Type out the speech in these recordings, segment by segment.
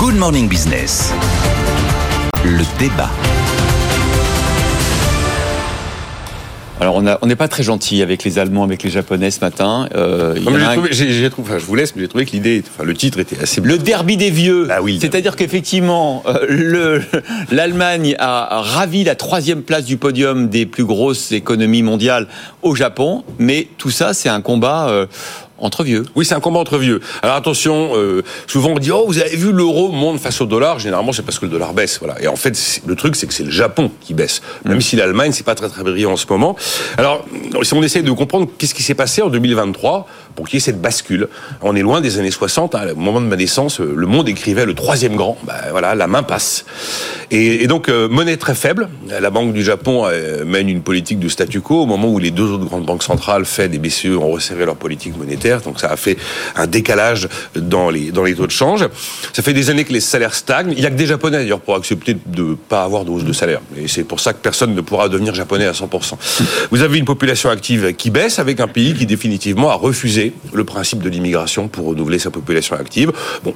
Good Morning Business. Le débat. Alors on n'est pas très gentil avec les Allemands, avec les Japonais ce matin. Euh, j'ai trouvé, je vous laisse, mais j'ai trouvé que l'idée, enfin, le titre était assez. Le derby des vieux. Ah oui. C'est-à-dire qu'effectivement, euh, l'Allemagne a ravi la troisième place du podium des plus grosses économies mondiales au Japon, mais tout ça, c'est un combat. Euh, entre vieux. Oui, c'est un combat entre vieux. Alors attention, euh, souvent on dit oh vous avez vu l'euro monte face au dollar. Généralement c'est parce que le dollar baisse, voilà. Et en fait le truc c'est que c'est le Japon qui baisse, même mm. si l'Allemagne c'est pas très très brillant en ce moment. Alors si on essaie de comprendre qu'est-ce qui s'est passé en 2023 pour qu'il y ait cette bascule, on est loin des années 60. Hein, au moment de ma naissance, le monde écrivait le troisième grand. Ben, voilà, la main passe. Et, donc euh, monnaie très faible. La Banque du Japon euh, mène une politique de statu quo au moment où les deux autres grandes banques centrales, Fed et BCE, ont resserré leur politique monétaire donc ça a fait un décalage dans les, dans les taux de change. Ça fait des années que les salaires stagnent. Il n'y a que des Japonais d'ailleurs pour accepter de ne pas avoir de hausse de salaire. Et c'est pour ça que personne ne pourra devenir japonais à 100%. Vous avez une population active qui baisse avec un pays qui définitivement a refusé le principe de l'immigration pour renouveler sa population active.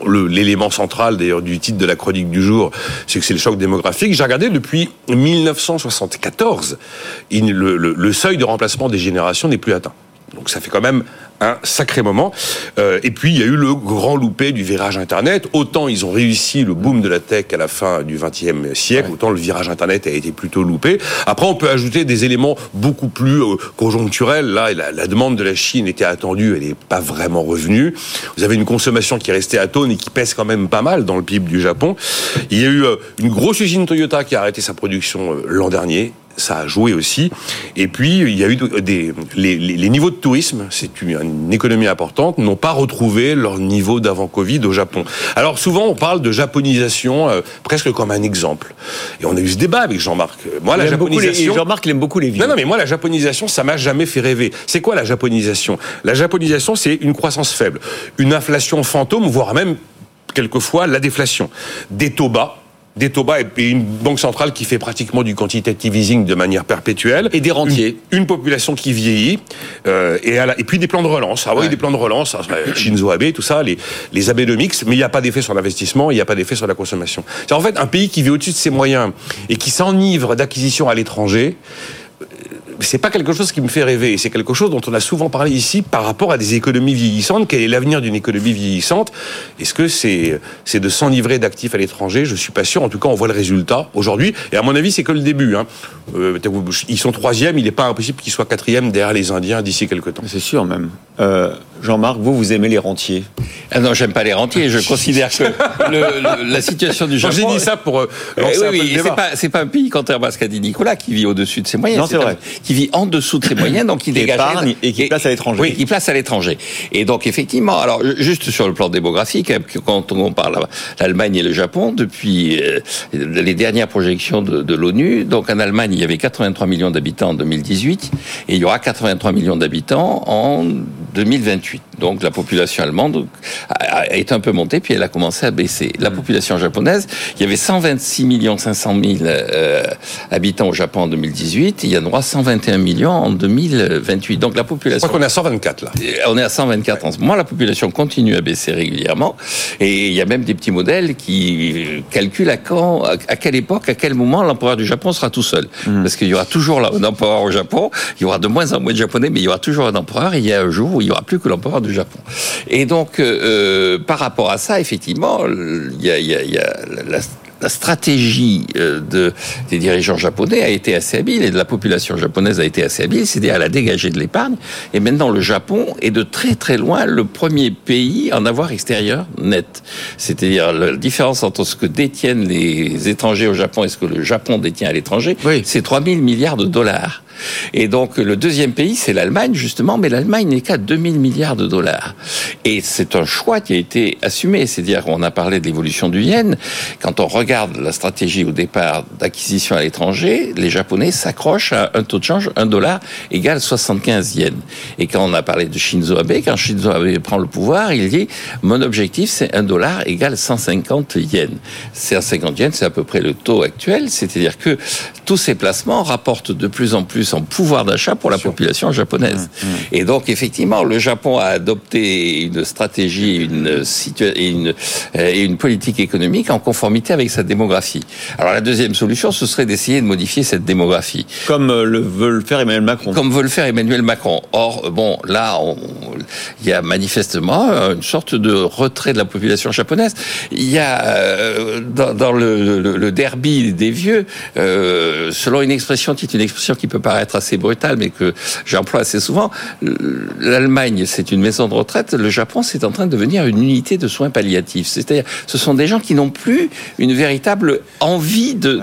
L'élément central d'ailleurs du titre de la chronique du jour, c'est que c'est le choc démographique. J'ai regardé depuis 1974, le, le seuil de remplacement des générations n'est plus atteint. Donc ça fait quand même un sacré moment. Euh, et puis il y a eu le grand loupé du virage Internet. Autant ils ont réussi le boom de la tech à la fin du XXe siècle, autant le virage Internet a été plutôt loupé. Après, on peut ajouter des éléments beaucoup plus euh, conjoncturels. Là, la, demande de la Chine était attendue, elle n'est pas vraiment revenue. Vous avez une consommation qui est restée atone et qui pèse quand même pas mal dans le PIB du Japon. Il y a eu euh, une grosse usine Toyota qui a arrêté sa production l'an dernier ça a joué aussi. Et puis, il y a eu des, les, niveaux de tourisme, c'est une, économie importante, n'ont pas retrouvé leur niveau d'avant Covid au Japon. Alors, souvent, on parle de japonisation euh, presque comme un exemple. Et on a eu ce débat avec Jean-Marc. Moi, la japonisation. Jean-Marc, il aime beaucoup les vieux. Non, non, mais moi, la japonisation, ça m'a jamais fait rêver. C'est quoi la japonisation? La japonisation, c'est une croissance faible, une inflation fantôme, voire même quelquefois la déflation, des taux bas des taux bas et une banque centrale qui fait pratiquement du quantitative easing de manière perpétuelle. Et des rentiers. Une, population qui vieillit. Euh, et, et, puis des plans de relance. Ah oui, des plans de relance. Shinzo Abe, tout ça, les, les Abenomics. Mais il n'y a pas d'effet sur l'investissement, il n'y a pas d'effet sur la consommation. C'est en fait un pays qui vit au-dessus de ses moyens et qui s'enivre d'acquisitions à l'étranger c'est pas quelque chose qui me fait rêver. C'est quelque chose dont on a souvent parlé ici par rapport à des économies vieillissantes. Quel est l'avenir d'une économie vieillissante? Est-ce que c'est c'est de s'enivrer d'actifs à l'étranger? Je suis pas sûr. En tout cas, on voit le résultat aujourd'hui. Et à mon avis, c'est que le début. Hein. Euh, ils sont troisième. Il n'est pas impossible qu'ils soient quatrième derrière les Indiens d'ici quelques temps. C'est sûr même. Euh, Jean-Marc, vous, vous aimez les rentiers? Ah Non, j'aime pas les rentiers. Je considère que la situation du Japon. J'ai dit ça pour euh, lancer oui, oui, c'est pas, c'est pas un pays, contrairement à ce qu'a dit Nicolas, qui vit au-dessus de ses moyens. Non, c'est vrai. Qui vit en dessous de ses moyens, donc il dégage. et qui place à l'étranger. Oui, qui place à l'étranger. Et donc, effectivement, alors, juste sur le plan démographique, hein, quand on parle l'Allemagne et le Japon, depuis euh, les dernières projections de, de l'ONU, donc en Allemagne, il y avait 83 millions d'habitants en 2018, et il y aura 83 millions d'habitants en 2028. Donc la population allemande est un peu montée, puis elle a commencé à baisser. La mm. population japonaise, il y avait 126 millions 500 000 euh, habitants au Japon en 2018, il y en aura 121 millions en 2028. Donc la population... Je crois qu'on est à 124 là. On est à 124 en ce moment. La population continue à baisser régulièrement, et il y a même des petits modèles qui calculent à quand, à quelle époque, à quel moment l'empereur du Japon sera tout seul. Mm. Parce qu'il y aura toujours un empereur au Japon, il y aura de moins en moins de Japonais, mais il y aura toujours un empereur, et il y a un jour où il n'y aura plus que l'empereur du Japon. Et donc, euh, euh, par rapport à ça, effectivement, il y a, y a, y a la, la stratégie euh, de, des dirigeants japonais a été assez habile et de la population japonaise a été assez habile, c'est-à-dire à la dégager de l'épargne. Et maintenant, le Japon est de très très loin le premier pays en avoir extérieur net. C'est-à-dire la différence entre ce que détiennent les étrangers au Japon et ce que le Japon détient à l'étranger, oui. c'est 3 000 milliards de dollars. Et donc le deuxième pays, c'est l'Allemagne justement, mais l'Allemagne n'est qu'à 2000 milliards de dollars. Et c'est un choix qui a été assumé, c'est-à-dire on a parlé de l'évolution du yen. Quand on regarde la stratégie au départ d'acquisition à l'étranger, les Japonais s'accrochent à un taux de change, un dollar égale 75 yens. Et quand on a parlé de Shinzo Abe, quand Shinzo Abe prend le pouvoir, il dit mon objectif c'est un dollar égale 150 yens. 150 yens, c'est à peu près le taux actuel, c'est-à-dire que tous ces placements rapportent de plus en plus plus en pouvoir d'achat pour la population japonaise. Mmh, mmh. Et donc, effectivement, le Japon a adopté une stratégie une, et, une, et une politique économique en conformité avec sa démographie. Alors, la deuxième solution, ce serait d'essayer de modifier cette démographie. Comme euh, le veut le faire Emmanuel Macron. Comme veut le faire Emmanuel Macron. Or, bon, là, il y a manifestement une sorte de retrait de la population japonaise. Il y a, euh, dans, dans le, le, le, derby des vieux, euh, selon une expression qui est une expression qui peut paraître assez brutale, mais que j'emploie assez souvent, l'Allemagne, c'est une maison de retraite, le Japon, c'est en train de devenir une unité de soins palliatifs. C'est-à-dire, ce sont des gens qui n'ont plus une véritable envie de,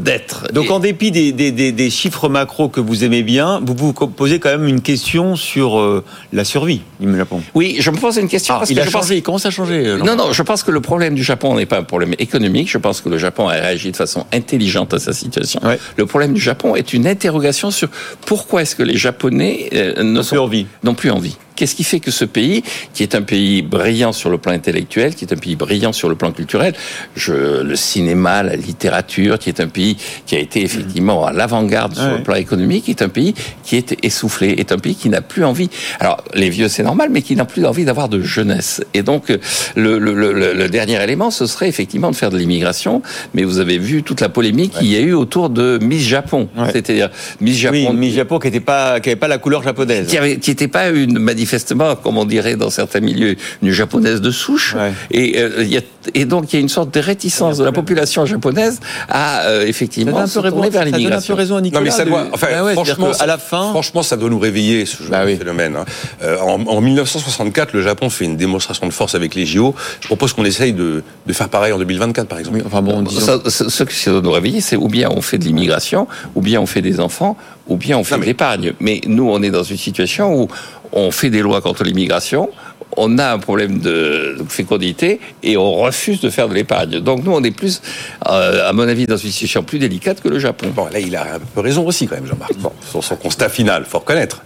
d'être. Donc, en dépit des, des, des, des, chiffres macro que vous aimez bien, vous vous posez quand même une question sur euh, la survie du Japon. Oui, je me pose une question. Ah, parce il que a je changé, pense... il commence à changer. Non, non, je pense que le problème du Japon n'est pas un problème économique. Je pense que le Japon a réagi de façon intelligente à sa situation. Ouais. Le problème du Japon est une interrogation sur pourquoi est-ce que les Japonais euh, n'ont plus envie. N'ont plus envie. Qu'est-ce qui fait que ce pays, qui est un pays brillant sur le plan intellectuel, qui est un pays brillant sur le plan culturel, je, le cinéma, la littérature, qui est un pays qui a été effectivement à l'avant-garde sur Ouais. le plan économique, est un pays qui est essoufflé, est un pays qui n'a plus envie. Alors les vieux c'est normal, mais qui n'a plus envie d'avoir de jeunesse. Et donc le, le, le, le dernier élément, ce serait effectivement de faire de l'immigration. Mais vous avez vu toute la polémique qu'il y a eu autour de Miss Japon, Ouais. c'est-à-dire Miss Japon, Oui, Miss Japon qui n'était pas, qui avait pas la couleur japonaise. qui n'était pas une manifestement, comme on dirait dans certains milieux, une japonaise de souche. Ouais. Et, euh, il y a, et donc il y a une sorte de réticence de la population japonaise à euh, Ça effectivement se tourner vers ça donne un peu l'immigration. raison à Nicolas. Non mais ça de- doit, enfin, Ah ouais, franchement, qu'à la fin, franchement, ça doit nous réveiller ce genre Bah de phénomène. hein. Euh, en, en 1964, le Japon fait une démonstration de force avec les JO. Je propose qu'on essaye de, de faire pareil en 2024, par exemple. oui, enfin bon, disons- Ça- ça- ce qui doit nous réveiller, c'est ou bien on fait de l'immigration, ou bien on fait des enfants, ou bien on fait Non, de l'épargne. Mais nous, on est dans une situation où on fait des lois contre l'immigration, on a un problème de fécondité et on refuse de faire de l'épargne. Donc nous, on est plus, euh, à mon avis, dans une situation plus délicate que le Japon. Bon, là, il a un peu raison aussi, quand même, Jean-Marc. Bon, sur son constat final, faut reconnaître.